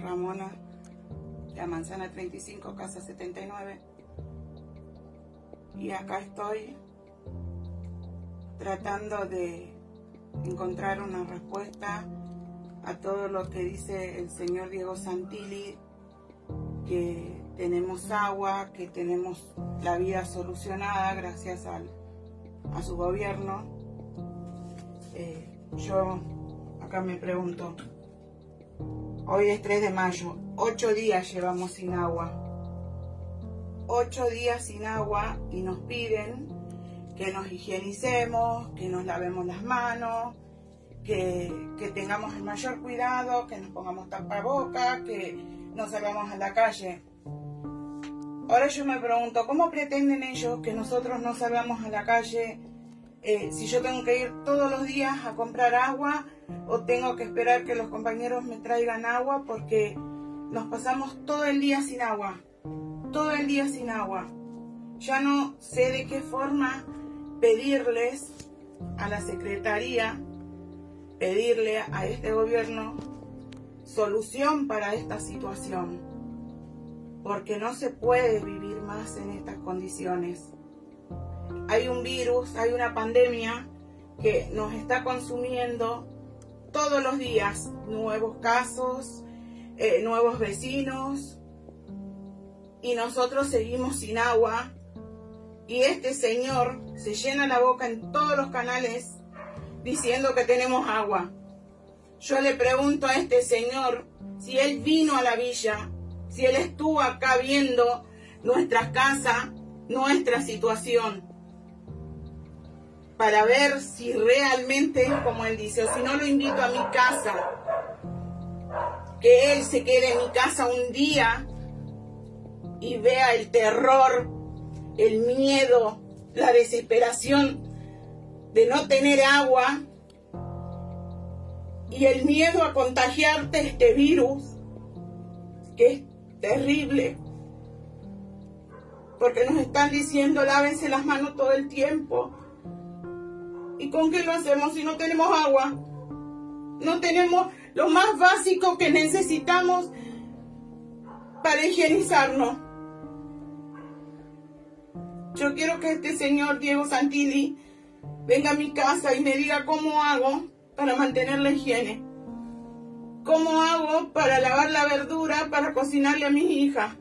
Ramona, la manzana 35, casa 79. Y acá estoy tratando de encontrar una respuesta a todo lo que dice el señor Diego Santilli, que tenemos agua, que tenemos la vida solucionada gracias al, a su gobierno. Eh, yo acá me pregunto, hoy es 3 de mayo, ocho días llevamos sin agua. Ocho días sin agua y nos piden que nos higienicemos, que nos lavemos las manos, que, tengamos el mayor cuidado, que nos pongamos tapabocas, que no salgamos a la calle. Ahora yo me pregunto, ¿cómo pretenden ellos que nosotros no salgamos a la calle eh, si yo tengo que ir todos los días a comprar agua o tengo que esperar que los compañeros me traigan agua porque nos pasamos todo el día sin agua, todo el día sin agua. Ya no sé de qué forma pedirles a la Secretaría, pedirle a este gobierno solución para esta situación, porque no se puede vivir más en estas condiciones. Hay un virus, hay una pandemia que nos está consumiendo todos los días, nuevos casos, eh, nuevos vecinos, y nosotros seguimos sin agua, y este señor se llena la boca en todos los canales diciendo que tenemos agua. Yo le pregunto a este señor si él vino a la villa, si él estuvo acá viendo nuestra casa, nuestra situación, para ver si realmente es como él dice, o si no lo invito a mi casa, que él se quede en mi casa un día y vea el terror el miedo, la desesperación de no tener agua y el miedo a contagiarte este virus, que es terrible, porque nos están diciendo lávense las manos todo el tiempo. ¿Y con qué lo hacemos si no tenemos agua? No tenemos lo más básico que necesitamos para higienizarnos. Yo quiero que este señor Diego Santilli venga a mi casa y me diga cómo hago para mantener la higiene. ¿Cómo hago para lavar la verdura para cocinarle a mis hijas?